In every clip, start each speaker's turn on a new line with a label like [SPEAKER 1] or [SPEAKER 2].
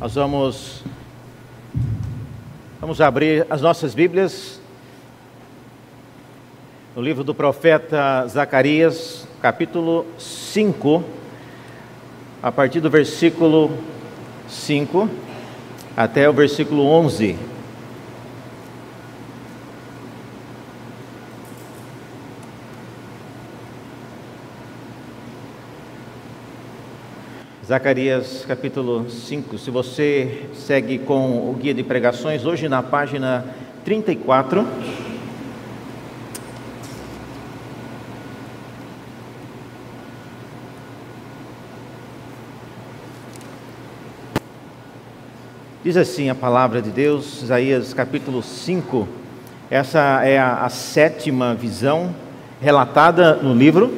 [SPEAKER 1] Nós vamos vamos abrir as nossas Bíblias no livro do profeta Zacarias, capítulo 5, a partir do versículo 5 até o versículo 11. Zacarias capítulo 5. Se você segue com o guia de pregações, hoje na página 34. Diz assim a palavra de Deus, Isaías capítulo 5. Essa é a, a sétima visão relatada no livro.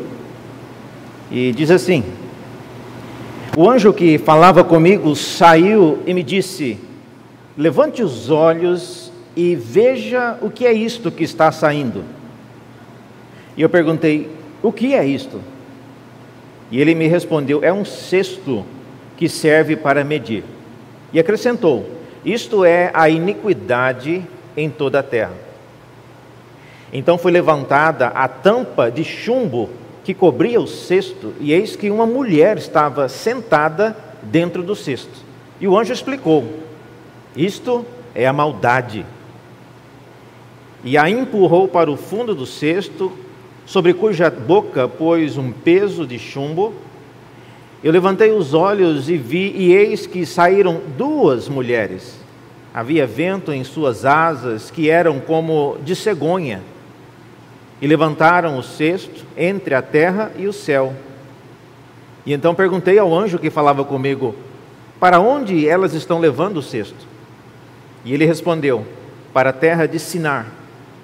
[SPEAKER 1] E diz assim: o anjo que falava comigo saiu e me disse: Levante os olhos e veja o que é isto que está saindo. E eu perguntei: O que é isto? E ele me respondeu: É um cesto que serve para medir. E acrescentou: Isto é a iniquidade em toda a terra. Então foi levantada a tampa de chumbo que cobria o cesto, e eis que uma mulher estava sentada dentro do cesto. E o anjo explicou: Isto é a maldade. E a empurrou para o fundo do cesto, sobre cuja boca pôs um peso de chumbo. Eu levantei os olhos e vi, e eis que saíram duas mulheres. Havia vento em suas asas, que eram como de cegonha e levantaram o cesto entre a terra e o céu. E então perguntei ao anjo que falava comigo: Para onde elas estão levando o cesto? E ele respondeu: Para a terra de Sinar,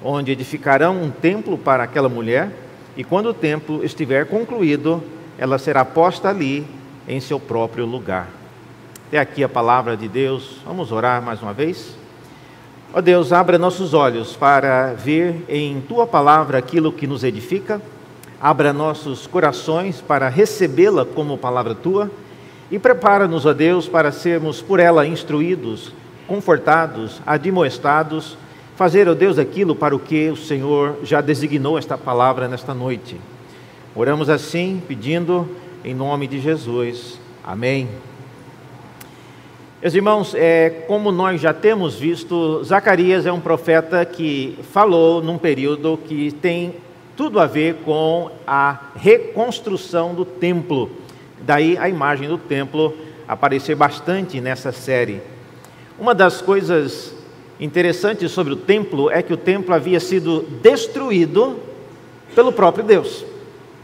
[SPEAKER 1] onde edificarão um templo para aquela mulher, e quando o templo estiver concluído, ela será posta ali em seu próprio lugar. Até aqui a palavra de Deus. Vamos orar mais uma vez? Ó Deus, abra nossos olhos para ver em tua palavra aquilo que nos edifica, abra nossos corações para recebê-la como palavra tua e prepara-nos, ó Deus, para sermos por ela instruídos, confortados, admoestados, fazer, ó Deus, aquilo para o que o Senhor já designou esta palavra nesta noite. Oramos assim, pedindo em nome de Jesus. Amém. Meus irmãos, é, como nós já temos visto, Zacarias é um profeta que falou num período que tem tudo a ver com a reconstrução do templo. Daí a imagem do templo aparecer bastante nessa série. Uma das coisas interessantes sobre o templo é que o templo havia sido destruído pelo próprio Deus.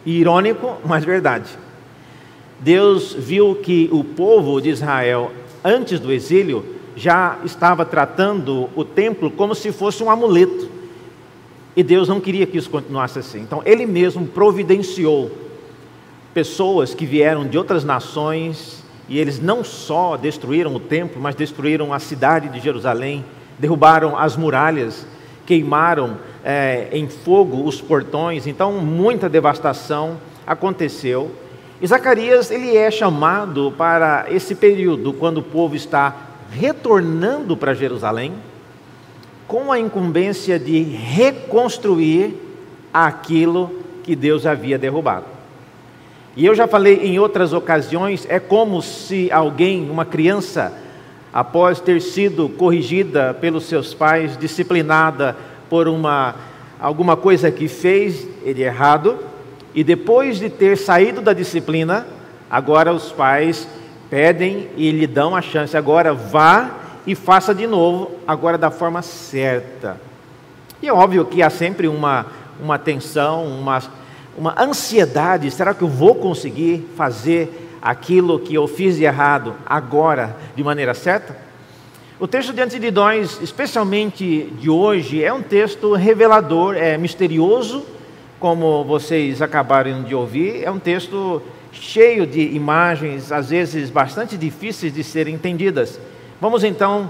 [SPEAKER 1] Irônico, mas verdade. Deus viu que o povo de Israel antes do exílio, já estava tratando o templo como se fosse um amuleto. E Deus não queria que isso continuasse assim. Então, Ele mesmo providenciou pessoas que vieram de outras nações e eles não só destruíram o templo, mas destruíram a cidade de Jerusalém, derrubaram as muralhas, queimaram é, em fogo os portões. Então, muita devastação aconteceu. E Zacarias ele é chamado para esse período quando o povo está retornando para Jerusalém com a incumbência de reconstruir aquilo que Deus havia derrubado. E eu já falei em outras ocasiões, é como se alguém, uma criança, após ter sido corrigida pelos seus pais, disciplinada por uma alguma coisa que fez ele errado, e depois de ter saído da disciplina, agora os pais pedem e lhe dão a chance. Agora vá e faça de novo, agora da forma certa. E é óbvio que há sempre uma, uma tensão, uma, uma ansiedade: será que eu vou conseguir fazer aquilo que eu fiz de errado agora de maneira certa? O texto diante de nós, especialmente de hoje, é um texto revelador, é misterioso como vocês acabaram de ouvir, é um texto cheio de imagens, às vezes bastante difíceis de serem entendidas. Vamos então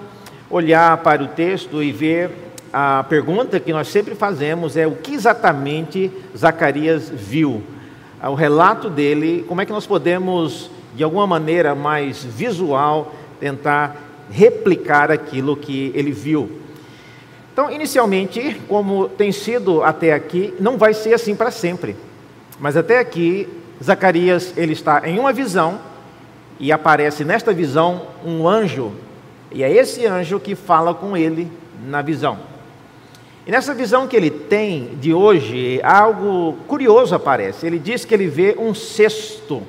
[SPEAKER 1] olhar para o texto e ver a pergunta que nós sempre fazemos é o que exatamente Zacarias viu. O relato dele, como é que nós podemos, de alguma maneira mais visual, tentar replicar aquilo que ele viu. Então, inicialmente, como tem sido até aqui, não vai ser assim para sempre. Mas até aqui, Zacarias ele está em uma visão e aparece nesta visão um anjo, e é esse anjo que fala com ele na visão. E nessa visão que ele tem de hoje, algo curioso aparece. Ele diz que ele vê um cesto.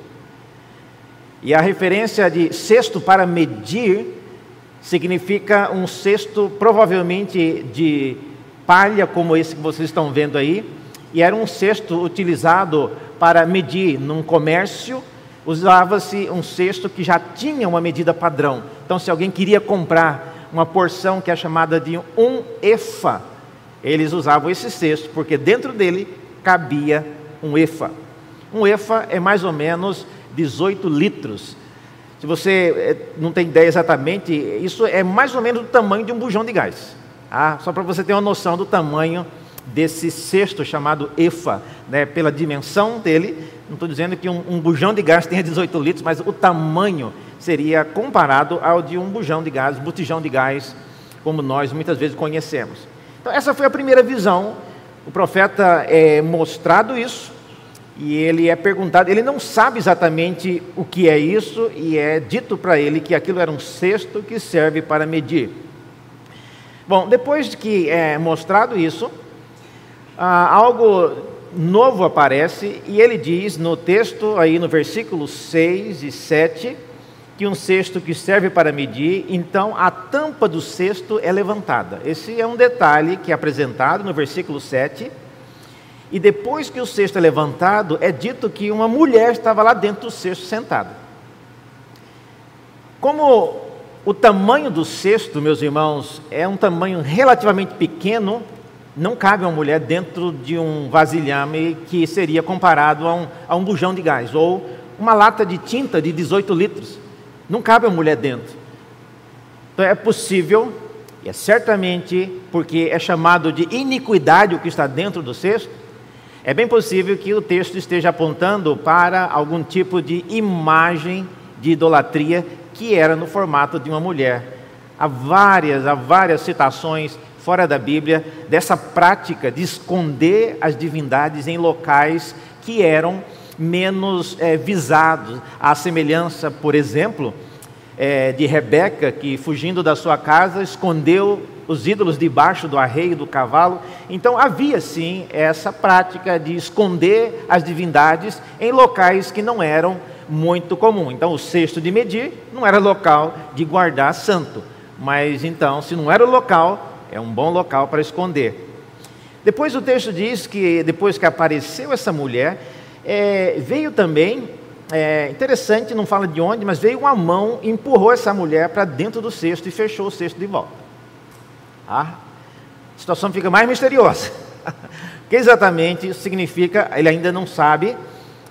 [SPEAKER 1] E a referência de cesto para medir significa um cesto provavelmente de palha, como esse que vocês estão vendo aí. E era um cesto utilizado para medir num comércio. Usava-se um cesto que já tinha uma medida padrão. Então, se alguém queria comprar uma porção que é chamada de um efa, eles usavam esse cesto, porque dentro dele cabia um efa. Um efa é mais ou menos 18 litros. Se você eh, não tem ideia exatamente, isso é mais ou menos o tamanho de um bujão de gás. Ah, só para você ter uma noção do tamanho desse cesto chamado EFA, né, pela dimensão dele. Não estou dizendo que um, um, bujão de gás tenha 18 litros, mas o tamanho seria comparado ao de um bujão de gás, botijão de gás, como nós muitas vezes conhecemos. Então, essa foi a primeira visão. O profeta é mostrado isso, e ele é perguntado, ele não sabe exatamente o que é isso, e é dito para ele que aquilo era um cesto que serve para medir. Bom, depois de que é mostrado isso, ah, algo novo aparece, e ele diz no texto, aí no versículo 6 e 7, que um cesto que serve para medir, então a tampa do cesto é levantada. Esse é um detalhe que é apresentado no versículo 7. E depois que o cesto é levantado, é dito que uma mulher estava lá dentro do cesto sentada. Como o tamanho do cesto, meus irmãos, é um tamanho relativamente pequeno, não cabe uma mulher dentro de um vasilhame que seria comparado a um, a um bujão de gás, ou uma lata de tinta de 18 litros. Não cabe uma mulher dentro. Então é possível, e é certamente porque é chamado de iniquidade o que está dentro do cesto, é bem possível que o texto esteja apontando para algum tipo de imagem de idolatria que era no formato de uma mulher. Há várias, há várias citações fora da Bíblia dessa prática de esconder as divindades em locais que eram menos é, visados. A semelhança, por exemplo, é, de Rebeca, que fugindo da sua casa escondeu os ídolos debaixo do arreio do cavalo. Então havia sim essa prática de esconder as divindades em locais que não eram muito comum. Então o cesto de medir não era local de guardar santo, mas então se não era o local, é um bom local para esconder. Depois o texto diz que depois que apareceu essa mulher, é, veio também, é, interessante, não fala de onde, mas veio uma mão, empurrou essa mulher para dentro do cesto e fechou o cesto de volta. A situação fica mais misteriosa. o que exatamente isso significa, ele ainda não sabe.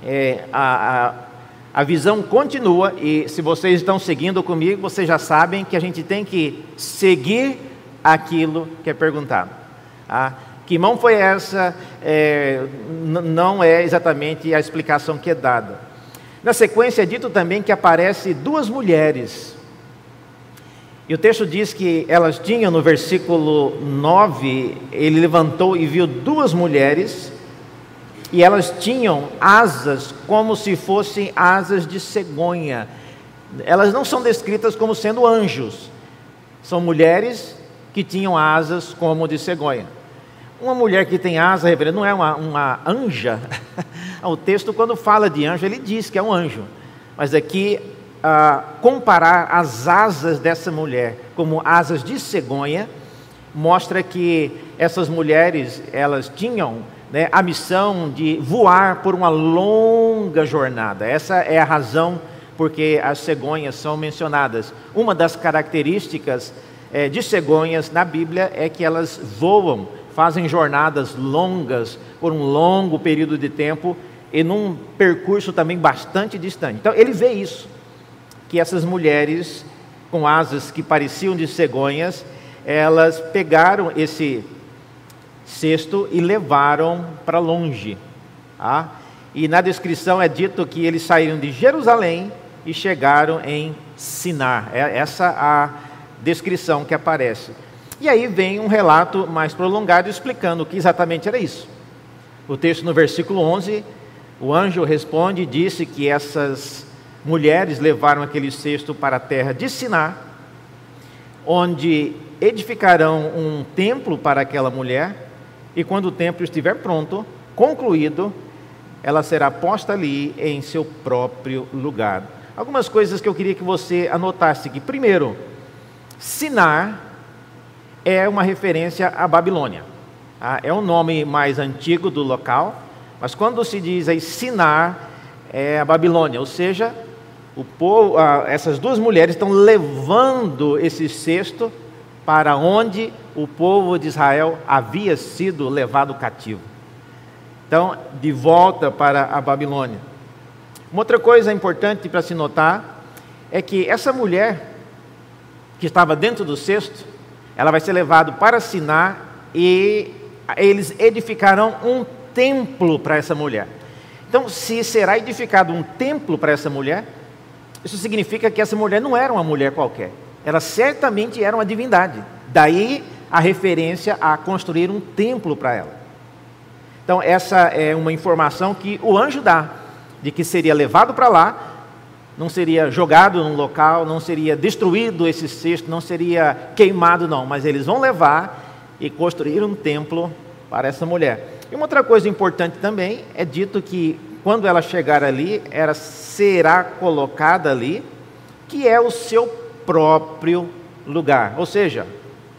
[SPEAKER 1] É, a, a, a visão continua, e se vocês estão seguindo comigo, vocês já sabem que a gente tem que seguir aquilo que é perguntado. Ah, que mão foi essa? É, não é exatamente a explicação que é dada. Na sequência é dito também que aparece duas mulheres. E o texto diz que elas tinham, no versículo 9, ele levantou e viu duas mulheres, e elas tinham asas como se fossem asas de cegonha. Elas não são descritas como sendo anjos, são mulheres que tinham asas como de cegonha. Uma mulher que tem asa, reverendo, não é uma, uma anja. o texto, quando fala de anjo, ele diz que é um anjo. Mas aqui, ah, comparar as asas dessa mulher como asas de cegonha, mostra que essas mulheres, elas tinham né, a missão de voar por uma longa jornada. Essa é a razão porque as cegonhas são mencionadas. Uma das características é, de cegonhas na Bíblia é que elas voam fazem jornadas longas por um longo período de tempo e num percurso também bastante distante. Então ele vê isso, que essas mulheres com asas que pareciam de cegonhas, elas pegaram esse cesto e levaram para longe. Tá? E na descrição é dito que eles saíram de Jerusalém e chegaram em Sinar. É essa a descrição que aparece. E aí vem um relato mais prolongado explicando o que exatamente era isso. O texto no versículo 11, o anjo responde e disse que essas mulheres levaram aquele cesto para a terra de Sinar, onde edificarão um templo para aquela mulher, e quando o templo estiver pronto, concluído, ela será posta ali em seu próprio lugar. Algumas coisas que eu queria que você anotasse aqui. Primeiro, Sinar é uma referência à Babilônia. Tá? É o nome mais antigo do local, mas quando se diz aí Sinar, é a Babilônia, ou seja, povo, essas duas mulheres estão levando esse cesto para onde o povo de Israel havia sido levado cativo. Então, de volta para a Babilônia. Uma outra coisa importante para se notar é que essa mulher que estava dentro do cesto, ela vai ser levada para Siná e eles edificarão um templo para essa mulher. Então, se será edificado um templo para essa mulher, isso significa que essa mulher não era uma mulher qualquer. Ela certamente era uma divindade. Daí a referência a construir um templo para ela. Então, essa é uma informação que o anjo dá, de que seria levado para lá, não seria jogado num local, não seria destruído esse cesto, não seria queimado, não, mas eles vão levar e construir um templo para essa mulher. E uma outra coisa importante também é dito que quando ela chegar ali, ela será colocada ali, que é o seu próprio lugar. Ou seja,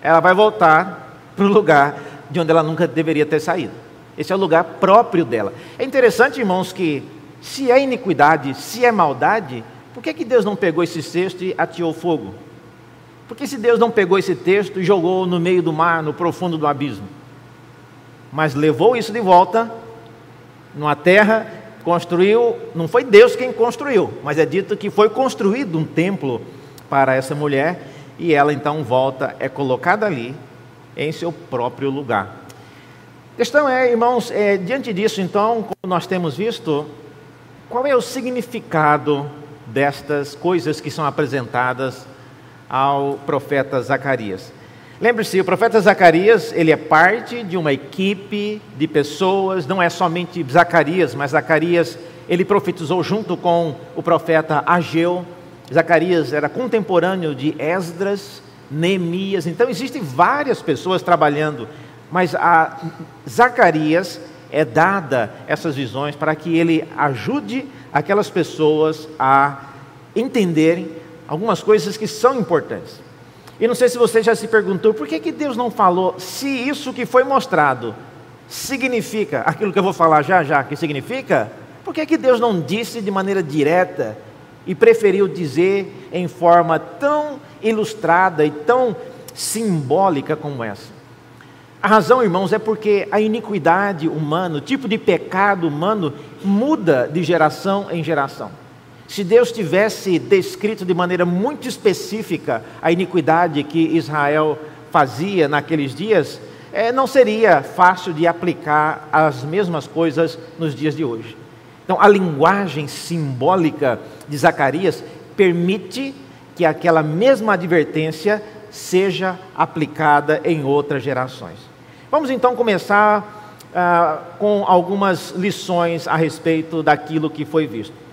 [SPEAKER 1] ela vai voltar para o lugar de onde ela nunca deveria ter saído. Esse é o lugar próprio dela. É interessante, irmãos, que se é iniquidade, se é maldade, por que, que Deus não pegou esse cesto e ateou fogo? Por que se Deus não pegou esse texto e jogou no meio do mar, no profundo do abismo? Mas levou isso de volta numa terra construiu, não foi Deus quem construiu, mas é dito que foi construído um templo para essa mulher e ela então volta, é colocada ali em seu próprio lugar. A questão é, irmãos, é, diante disso, então, como nós temos visto, qual é o significado destas coisas que são apresentadas ao profeta Zacarias? Lembre-se, o profeta Zacarias, ele é parte de uma equipe de pessoas, não é somente Zacarias, mas Zacarias, ele profetizou junto com o profeta Ageu. Zacarias era contemporâneo de Esdras, Neemias, então existem várias pessoas trabalhando, mas a Zacarias é dada essas visões para que ele ajude aquelas pessoas a entenderem algumas coisas que são importantes. E não sei se você já se perguntou por que, que Deus não falou se isso que foi mostrado significa aquilo que eu vou falar já já que significa? Por que, que Deus não disse de maneira direta e preferiu dizer em forma tão ilustrada e tão simbólica como essa? A razão, irmãos, é porque a iniquidade humana, o tipo de pecado humano, muda de geração em geração. Se Deus tivesse descrito de maneira muito específica a iniquidade que Israel fazia naqueles dias, é, não seria fácil de aplicar as mesmas coisas nos dias de hoje. Então, a linguagem simbólica de Zacarias permite que aquela mesma advertência seja aplicada em outras gerações. Vamos então começar ah, com algumas lições a respeito daquilo que foi visto.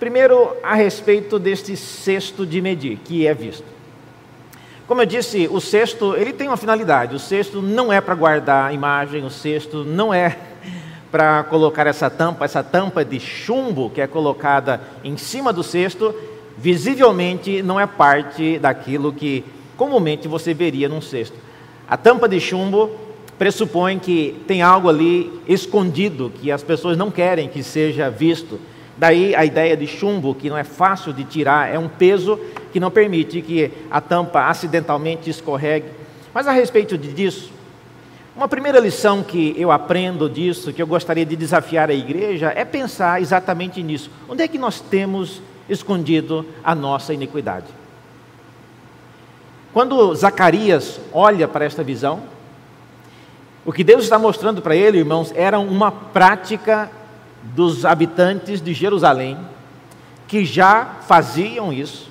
[SPEAKER 1] Primeiro, a respeito deste cesto de medir, que é visto. Como eu disse, o cesto, ele tem uma finalidade. O cesto não é para guardar a imagem, o cesto não é para colocar essa tampa, essa tampa de chumbo que é colocada em cima do cesto, visivelmente não é parte daquilo que comumente você veria num cesto. A tampa de chumbo pressupõe que tem algo ali escondido que as pessoas não querem que seja visto. Daí a ideia de chumbo, que não é fácil de tirar, é um peso que não permite que a tampa acidentalmente escorregue. Mas a respeito disso, uma primeira lição que eu aprendo disso, que eu gostaria de desafiar a igreja, é pensar exatamente nisso. Onde é que nós temos escondido a nossa iniquidade? Quando Zacarias olha para esta visão, o que Deus está mostrando para ele, irmãos, era uma prática dos habitantes de Jerusalém que já faziam isso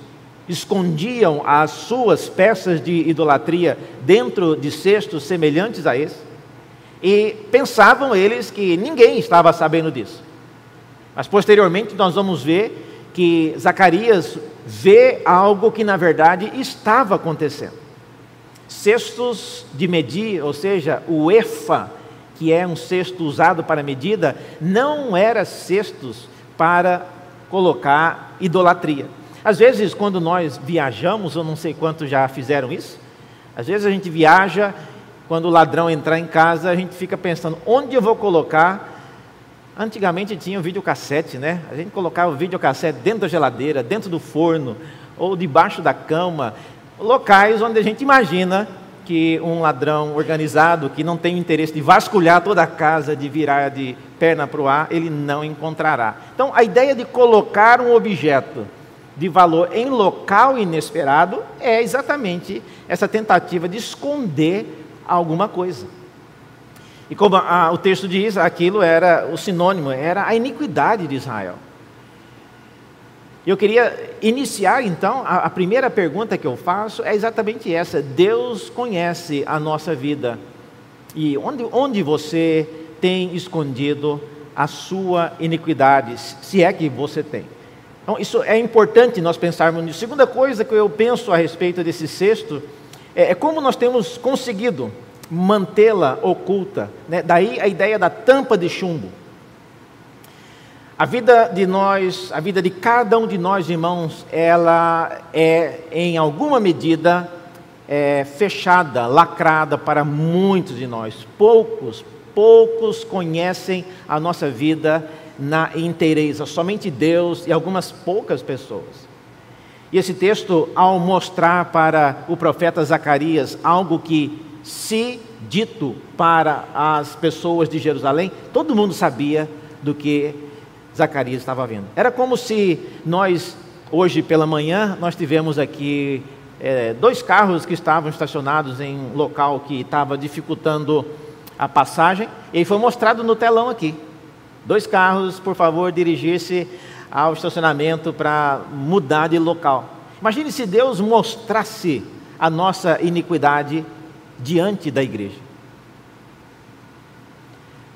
[SPEAKER 1] escondiam as suas peças de idolatria dentro de cestos semelhantes a esse, e pensavam eles que ninguém estava sabendo disso. Mas posteriormente nós vamos ver que Zacarias vê algo que na verdade estava acontecendo. Cestos de medir, ou seja, o efa, que é um cesto usado para medida, não era cestos para colocar idolatria. Às vezes, quando nós viajamos, eu não sei quantos já fizeram isso, às vezes a gente viaja, quando o ladrão entrar em casa, a gente fica pensando: onde eu vou colocar? Antigamente tinha o videocassete, né? A gente colocava o videocassete dentro da geladeira, dentro do forno, ou debaixo da cama, locais onde a gente imagina que um ladrão organizado, que não tem o interesse de vasculhar toda a casa, de virar de perna para o ar, ele não encontrará. Então, a ideia de colocar um objeto de valor em local inesperado é exatamente essa tentativa de esconder alguma coisa. E como a, o texto diz, aquilo era o sinônimo, era a iniquidade de Israel. Eu queria iniciar então, a, primeira pergunta que eu faço é exatamente essa: Deus conhece a nossa vida. E onde, onde você tem escondido a sua iniquidade, se é que você tem? Então, isso é importante nós pensarmos nisso. Segunda coisa que eu penso a respeito desse sexto é, é como nós temos conseguido mantê-la oculta. Né? Daí a ideia da tampa de chumbo. A vida de nós, a vida de cada um de nós, irmãos, ela é, em alguma medida, é, fechada, lacrada para muitos de nós. Poucos, poucos conhecem a nossa vida na inteireza, somente Deus e algumas poucas pessoas. E esse texto, ao mostrar para o profeta Zacarias algo que, se dito para as pessoas de Jerusalém, todo mundo sabia do que Zacarias estava vendo. Era como se nós, hoje pela manhã, nós tivemos aqui é, dois carros que estavam estacionados em um local que estava dificultando a passagem, e foi mostrado no telão aqui. Dois carros, por favor, dirigir-se ao estacionamento para mudar de local. Imagine se Deus mostrasse a nossa iniquidade diante da igreja.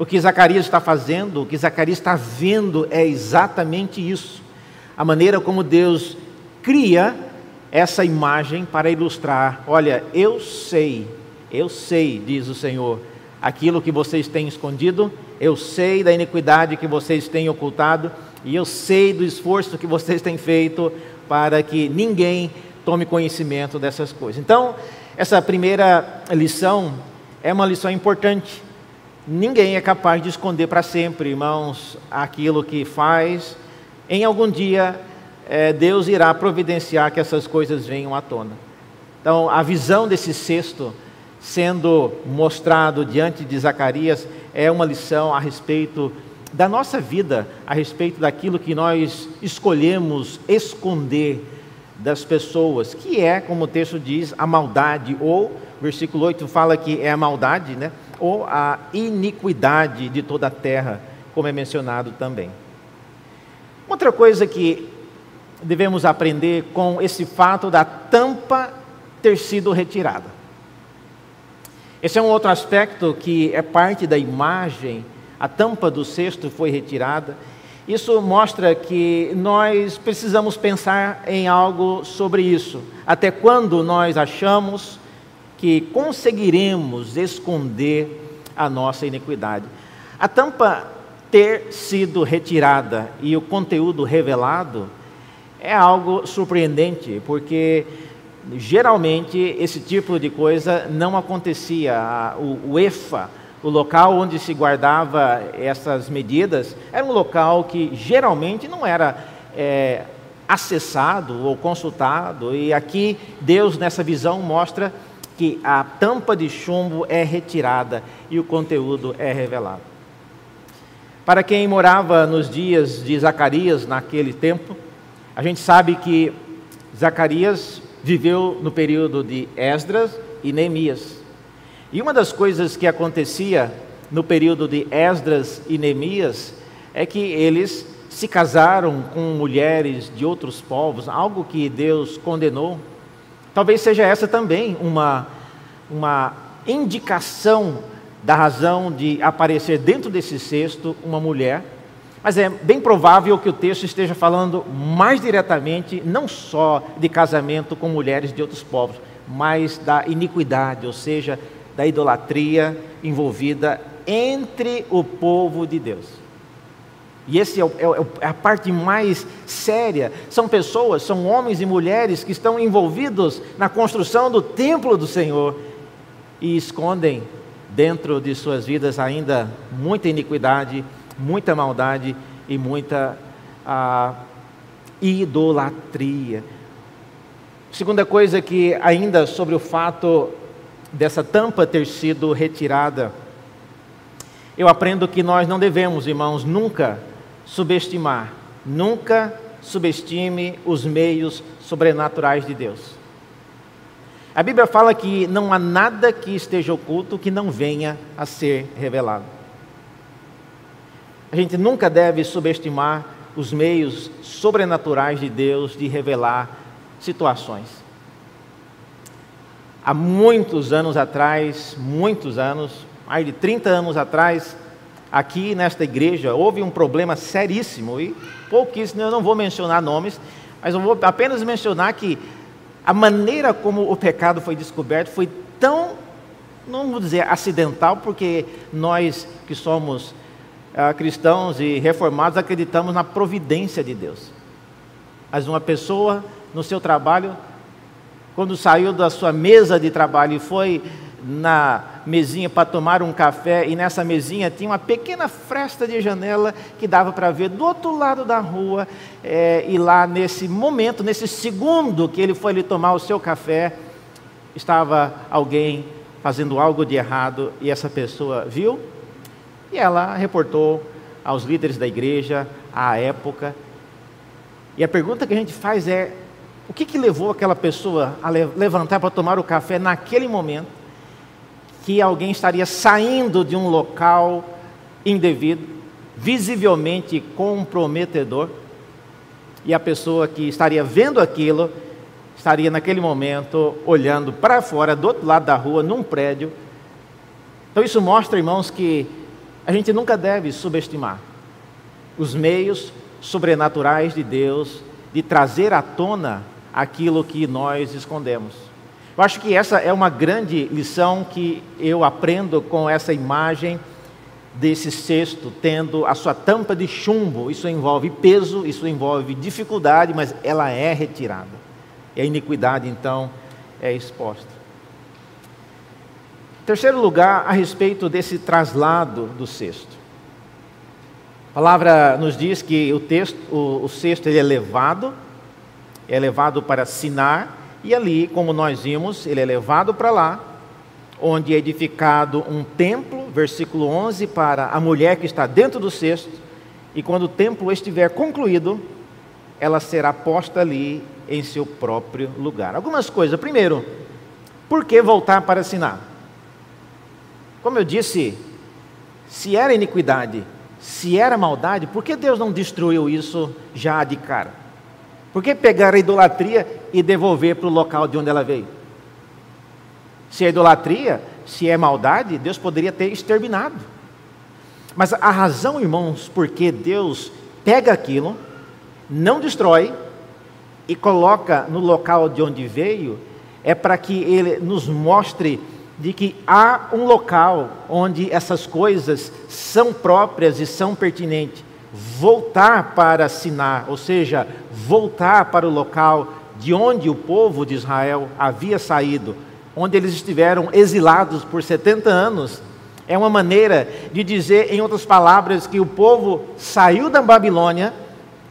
[SPEAKER 1] O que Zacarias está fazendo, o que Zacarias está vendo é exatamente isso. A maneira como Deus cria essa imagem para ilustrar: olha, eu sei, eu sei, diz o Senhor, aquilo que vocês têm escondido, eu sei da iniquidade que vocês têm ocultado, e eu sei do esforço que vocês têm feito para que ninguém tome conhecimento dessas coisas. Então, essa primeira lição é uma lição importante Ninguém é capaz de esconder para sempre, irmãos, aquilo que faz. Em algum dia, é, Deus irá providenciar que essas coisas venham à tona. Então, a visão desse cesto sendo mostrado diante de Zacarias é uma lição a respeito da nossa vida, a respeito daquilo que nós escolhemos esconder das pessoas, que é, como o texto diz, a maldade, ou, versículo 8 fala que é a maldade, né? Ou a iniquidade de toda a terra, como é mencionado também. Outra coisa que devemos aprender com esse fato da tampa ter sido retirada. Esse é um outro aspecto que é parte da imagem. A tampa do cesto foi retirada. Isso mostra que nós precisamos pensar em algo sobre isso. Até quando nós achamos que conseguiremos esconder a nossa iniquidade. A tampa ter sido retirada e o conteúdo revelado é algo surpreendente, porque geralmente esse tipo de coisa não acontecia. O, EFA, o local onde se guardava essas medidas, era um local que geralmente não era é, acessado ou consultado, e aqui Deus, nessa visão, mostra que a tampa de chumbo é retirada e o conteúdo é revelado. Para quem morava nos dias de Zacarias naquele tempo, a gente sabe que Zacarias viveu no período de Esdras e Neemias. E uma das coisas que acontecia no período de Esdras e Neemias é que eles se casaram com mulheres de outros povos, algo que Deus condenou. Talvez seja essa também uma, uma indicação da razão de aparecer dentro desse cesto uma mulher, mas é bem provável que o texto esteja falando mais diretamente, não só de casamento com mulheres de outros povos, mas da iniquidade, ou seja, da idolatria envolvida entre o povo de Deus. E essa é, é, é, a parte mais séria. São pessoas, são homens e mulheres que estão envolvidos na construção do templo do Senhor e escondem dentro de suas vidas ainda muita iniquidade, muita maldade e muita ah, idolatria. Segunda coisa que ainda sobre o fato dessa tampa ter sido retirada, eu aprendo que nós não devemos, irmãos, nunca subestimar, nunca subestime os meios sobrenaturais de Deus. A Bíblia fala que não há nada que esteja oculto que não venha a ser revelado. A gente nunca deve subestimar os meios sobrenaturais de Deus de revelar situações. Há muitos anos atrás, muitos anos, mais de 30 anos atrás, aqui nesta igreja houve um problema seríssimo e pouquíssimo, eu não vou mencionar nomes, mas eu vou apenas mencionar que a maneira como o pecado foi descoberto foi tão, não vou dizer acidental, porque nós que somos ah, cristãos e reformados acreditamos na providência de Deus. Mas uma pessoa no seu trabalho, quando saiu da sua mesa de trabalho e foi na mesinha para tomar um café e nessa mesinha tinha uma pequena fresta de janela que dava para ver do outro lado da rua é, e lá nesse momento, nesse segundo que ele foi ali tomar o seu café, estava alguém fazendo algo de errado e essa pessoa viu e ela reportou aos líderes da igreja à época. E a pergunta que a gente faz é: o que, que levou aquela pessoa a levantar para tomar o café naquele momento? Que alguém estaria saindo de um local indevido, visivelmente comprometedor, e a pessoa que estaria vendo aquilo estaria naquele momento olhando para fora, do outro lado da rua, num prédio. Então isso mostra, irmãos, que a gente nunca deve subestimar os meios sobrenaturais de Deus de trazer à tona aquilo que nós escondemos. Eu acho que essa é uma grande lição que eu aprendo com essa imagem desse cesto tendo a sua tampa de chumbo. Isso envolve peso, isso envolve dificuldade, mas ela é retirada. E a iniquidade, então, é exposta. Terceiro lugar, a respeito desse traslado do cesto. A palavra nos diz que o, texto, o, o cesto ele é levado, é levado para Sinar, e ali, como nós vimos, ele é levado para lá, onde é edificado um templo, versículo 11, para a mulher que está dentro do cesto, e quando o templo estiver concluído, ela será posta ali em seu próprio lugar. Algumas coisas. Primeiro, por que voltar para Sinar? Como eu disse, se era iniquidade, se era maldade, por que Deus não destruiu isso já de cara? Por que pegar a idolatria e devolver para o local de onde ela veio? Se é idolatria, se é maldade, Deus poderia ter exterminado. Mas a razão, irmãos, por que Deus pega aquilo, não destrói e coloca no local de onde veio, é para que Ele nos mostre de que há um local onde essas coisas são próprias e são pertinentes voltar para Sinar, ou seja, voltar para o local de onde o povo de Israel havia saído, onde eles estiveram exilados por 70 anos. É uma maneira de dizer, em outras palavras, que o povo saiu da Babilônia,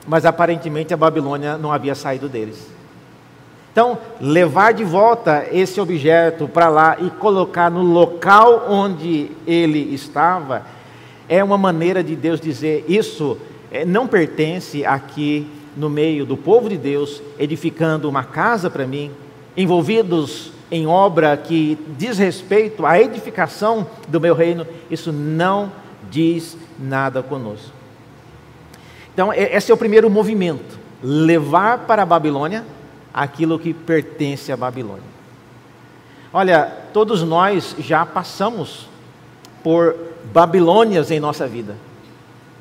[SPEAKER 1] mas aparentemente a Babilônia não havia saído deles. Então, levar de volta esse objeto para lá e colocar no local onde ele estava é uma maneira de Deus dizer: isso é, não pertence aqui no meio do povo de Deus, edificando uma casa para mim, envolvidos em obra que diz respeito à edificação do meu reino, isso não diz nada conosco. Então, esse é o primeiro movimento: levar para a Babilônia aquilo que pertence à Babilônia. Olha, todos nós já passamos por Babilônias em nossa vida.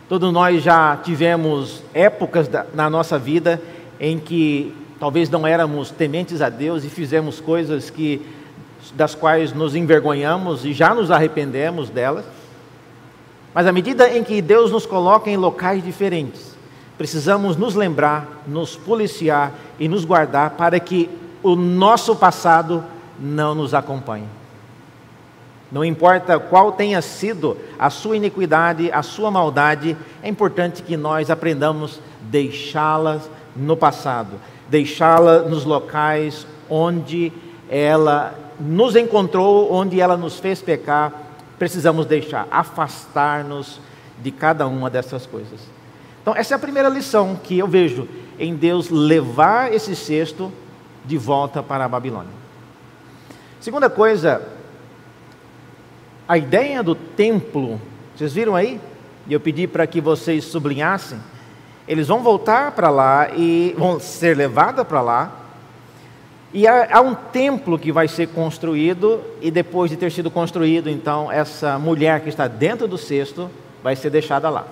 [SPEAKER 1] Todos nós já tivemos épocas na nossa vida em que talvez não éramos tementes a Deus e fizemos coisas que das quais nos envergonhamos e já nos arrependemos delas. Mas à medida em que Deus nos coloca em locais diferentes, precisamos nos lembrar, nos policiar e nos guardar para que o nosso passado não nos acompanhe. Não importa qual tenha sido a sua iniquidade, a sua maldade, é importante que nós aprendamos deixá-las no passado, deixá-la nos locais onde ela nos encontrou, onde ela nos fez pecar. Precisamos deixar, afastar-nos de cada uma dessas coisas. Então, essa é a primeira lição que eu vejo em Deus levar esse cesto de volta para a Babilônia. Segunda coisa, a ideia do templo, vocês viram aí? E eu pedi para que vocês sublinhassem. Eles vão voltar para lá e vão ser levados para lá. E há, há, um templo que vai ser construído, e depois de ter sido construído, então, essa mulher que está dentro do cesto vai ser deixada lá.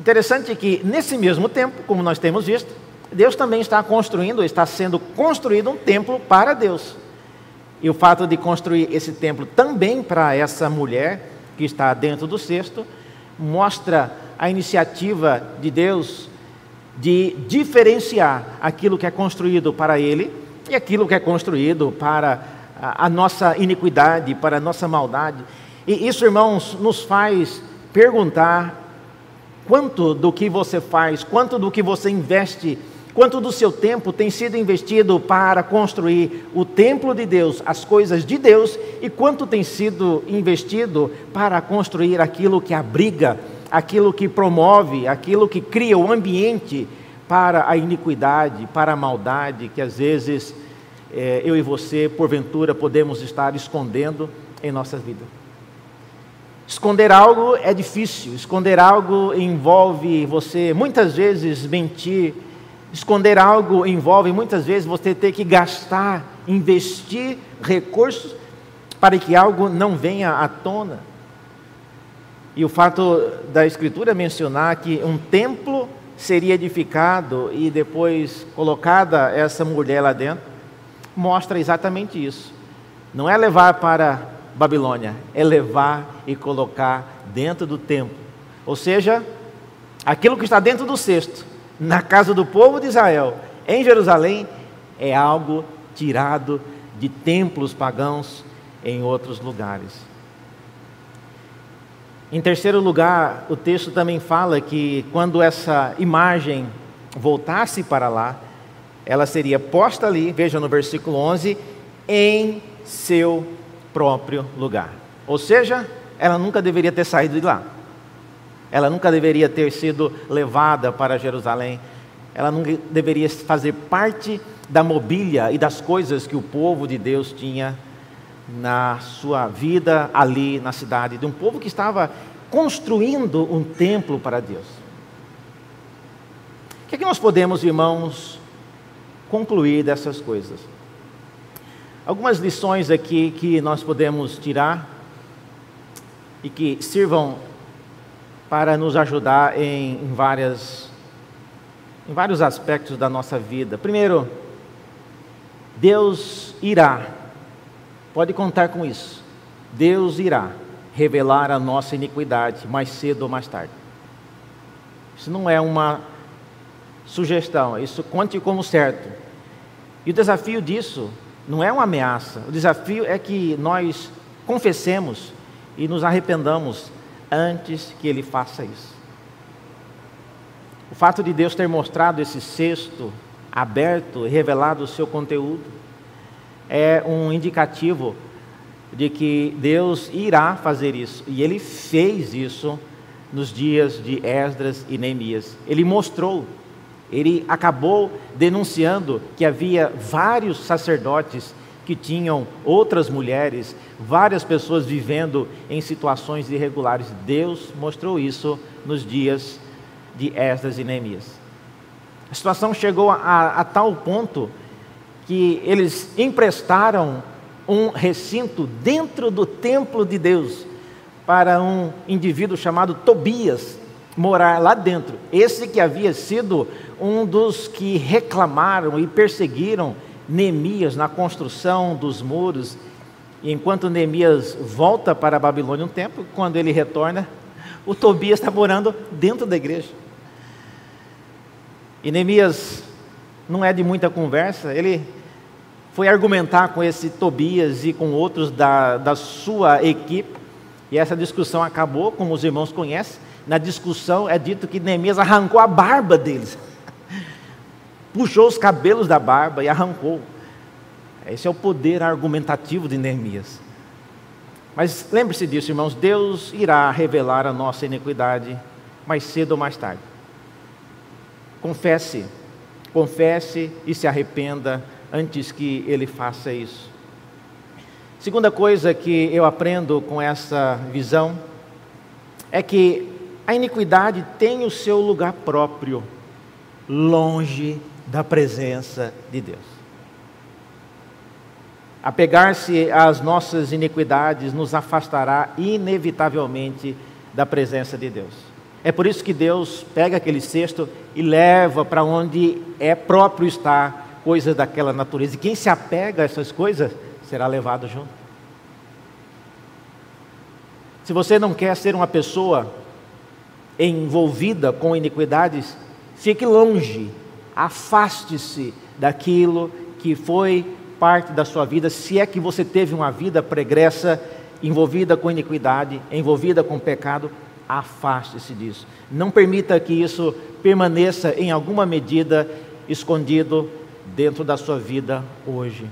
[SPEAKER 1] Interessante que nesse mesmo tempo, como nós temos visto, Deus também está construindo, está sendo construído um templo para Deus. E o fato de construir esse templo também para essa mulher que está dentro do cesto mostra a iniciativa de Deus de diferenciar aquilo que é construído para ele e aquilo que é construído para a, nossa iniquidade, para a nossa maldade. E isso, irmãos, nos faz perguntar Quanto do que você faz, quanto do que você investe, quanto do seu tempo tem sido investido para construir o templo de Deus, as coisas de Deus, e quanto tem sido investido para construir aquilo que abriga, aquilo que promove, aquilo que cria o ambiente para a iniquidade, para a maldade que às vezes é, eu e você, porventura, podemos estar escondendo em nossa vida. Esconder algo é difícil, esconder algo envolve você muitas vezes mentir, esconder algo envolve muitas vezes você ter que gastar, investir recursos para que algo não venha à tona. E o fato da Escritura mencionar que um templo seria edificado e depois colocada essa mulher lá dentro, mostra exatamente isso. Não é levar para Babilônia é levar e colocar dentro do templo. Ou seja, aquilo que está dentro do cesto, na casa do povo de Israel, em Jerusalém, é algo tirado de templos pagãos em outros lugares. Em terceiro lugar, o texto também fala que quando essa imagem voltasse para lá, ela seria posta ali, veja no versículo 11, em seu próprio lugar. Ou seja, ela nunca deveria ter saído de lá. Ela nunca deveria ter sido levada para Jerusalém. Ela nunca deveria fazer parte da mobília e das coisas que o povo de Deus tinha na sua vida ali na cidade, de um povo que estava construindo um templo para Deus. O que é que nós podemos, irmãos, concluir dessas coisas? Algumas lições aqui que nós podemos tirar e que sirvam para nos ajudar em, em, várias, em vários aspectos da nossa vida. Primeiro, Deus irá, pode contar com isso, Deus irá revelar a nossa iniquidade mais cedo ou mais tarde. Isso não é uma sugestão, isso conte como certo. E o desafio disso não é uma ameaça. O desafio é que nós confessemos e nos arrependamos antes que ele faça isso. O fato de Deus ter mostrado esse cesto aberto e revelado o seu conteúdo é um indicativo de que Deus irá fazer isso. E ele fez isso nos dias de Esdras e Neemias. Ele mostrou ele acabou denunciando que havia vários sacerdotes que tinham outras mulheres, várias pessoas vivendo em situações irregulares. Deus mostrou isso nos dias de Esdras e Neemias. A situação chegou a, a tal ponto que eles emprestaram um recinto dentro do templo de Deus para um indivíduo chamado Tobias morar lá dentro. Esse que havia sido um dos que reclamaram e perseguiram Neemias na construção dos muros. E enquanto Neemias volta para a Babilônia um tempo, quando ele retorna, o Tobias está morando dentro da igreja. E Neemias não é de muita conversa, ele foi argumentar com esse Tobias e com outros da, da sua equipe, e essa discussão acabou, como os irmãos conhecem. Na discussão é dito que Neemias arrancou a barba deles puxou os cabelos da barba e arrancou. Esse é o poder argumentativo de Neemias. Mas lembre-se disso, irmãos: Deus irá revelar a nossa iniquidade mais cedo ou mais tarde. Confesse, confesse e se arrependa antes que ele faça isso. Segunda coisa que eu aprendo com essa visão é que a iniquidade tem o seu lugar próprio, longe da presença de Deus. Apegar-se às nossas iniquidades nos afastará inevitavelmente da presença de Deus. É por isso que Deus pega aquele cesto e leva para onde é próprio estar coisas daquela natureza. E quem se apega a essas coisas será levado junto. Se você não quer ser uma pessoa envolvida com iniquidades, fique longe afaste-se daquilo que foi parte da sua vida, se é que você teve uma vida pregressa, envolvida com iniquidade, envolvida com pecado, afaste-se disso. Não permita que isso permaneça em alguma medida escondido dentro da sua vida hoje.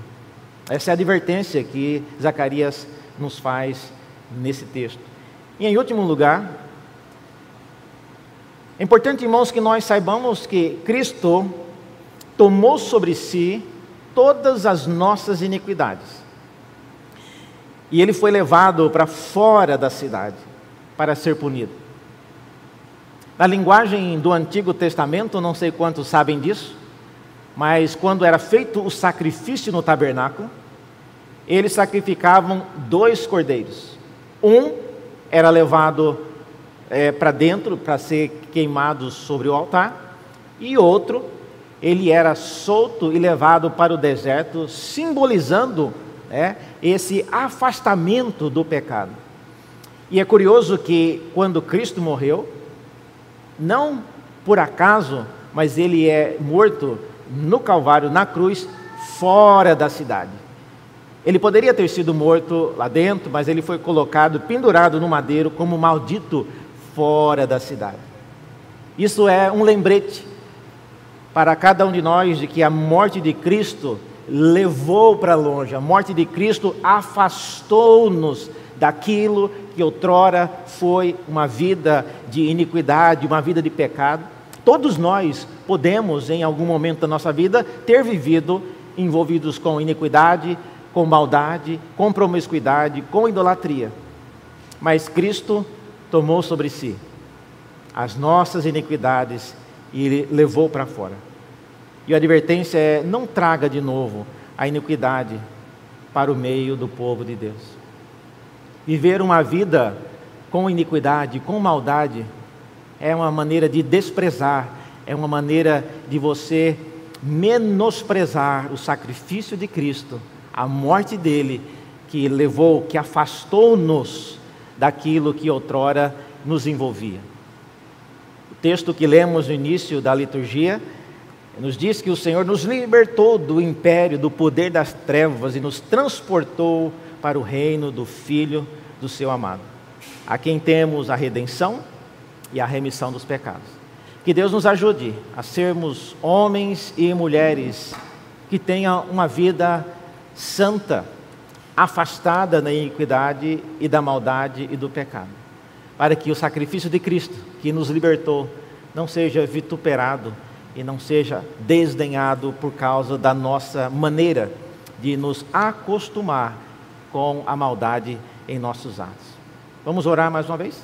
[SPEAKER 1] Essa é a advertência que Zacarias nos faz nesse texto. E em último lugar, é importante, irmãos, que nós saibamos que Cristo tomou sobre si todas as nossas iniquidades. E ele foi levado para fora da cidade para ser punido. Na linguagem do Antigo Testamento, não sei quantos sabem disso, mas quando era feito o sacrifício no tabernáculo, eles sacrificavam dois cordeiros. Um era levado é, para dentro para ser queimado sobre o altar, e outro, ele era solto e levado para o deserto, simbolizando é, esse afastamento do pecado. E é curioso que quando Cristo morreu, não por acaso, mas ele é morto no Calvário, na cruz, fora da cidade. Ele poderia ter sido morto lá dentro, mas ele foi colocado, pendurado no madeiro, como maldito fora da cidade. Isso é um lembrete para cada um de nós de que a morte de Cristo levou para longe, a morte de Cristo afastou-nos daquilo que outrora foi uma vida de iniquidade, uma vida de pecado. Todos nós podemos, em algum momento da nossa vida, ter vivido envolvidos com iniquidade, com maldade, com promiscuidade, com idolatria. Mas Cristo tomou sobre si as nossas iniquidades e levou para fora. E a advertência é: não traga de novo a iniquidade para o meio do povo de Deus. Viver uma vida com iniquidade, com maldade, é uma maneira de desprezar, é uma maneira de você menosprezar o sacrifício de Cristo, a morte dele, que levou, que afastou-nos daquilo que outrora nos envolvia. O texto que lemos no início da liturgia nos diz que o Senhor nos libertou do império, do poder das trevas e nos transportou para o reino do Filho do seu amado, a quem temos a redenção e a remissão dos pecados. Que Deus nos ajude a sermos homens e mulheres que tenham uma vida santa, afastada da iniquidade e da maldade e do pecado, para que o sacrifício de Cristo, que nos libertou, não seja vituperado e não seja desdenhado por causa da nossa maneira de nos acostumar com a maldade em nossos atos. Vamos orar mais uma vez?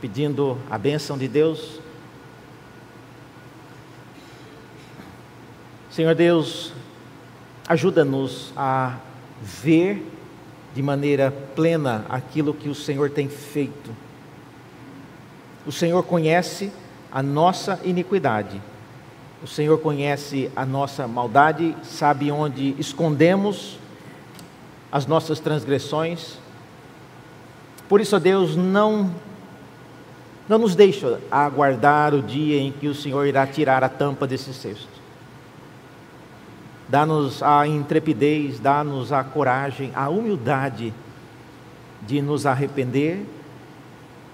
[SPEAKER 1] Pedindo a bênção de Deus. Senhor Deus, ajuda-nos a ver de maneira plena aquilo que o Senhor tem feito. O Senhor conhece a nossa iniquidade. O Senhor conhece a nossa maldade, sabe onde escondemos as nossas transgressões. Por isso, Deus, não não nos deixa aguardar o dia em que o Senhor irá tirar a tampa desse cesto. Dá-nos a intrepidez, dá-nos a coragem, a humildade de nos arrepender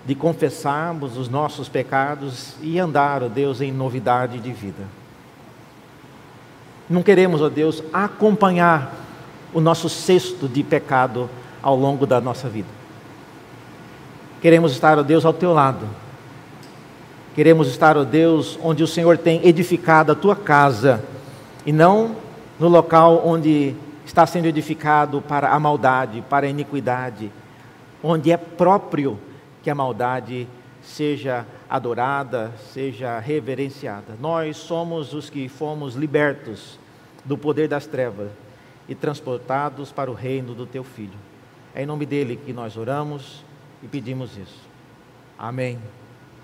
[SPEAKER 1] de confessarmos os nossos pecados e andar, ó Deus, em novidade de vida. Não queremos, ó Deus, acompanhar o nosso cesto de pecado ao longo da nossa vida. Queremos estar, ó Deus, ao teu lado. Queremos estar, ó Deus, onde o Senhor tem edificado a tua casa e não no local onde está sendo edificado para a maldade, para a iniquidade, onde é próprio que a maldade seja adorada, seja reverenciada. Nós somos os que fomos libertos do poder das trevas e transportados para o reino do teu filho. É em nome dele que nós oramos e pedimos isso. Amém.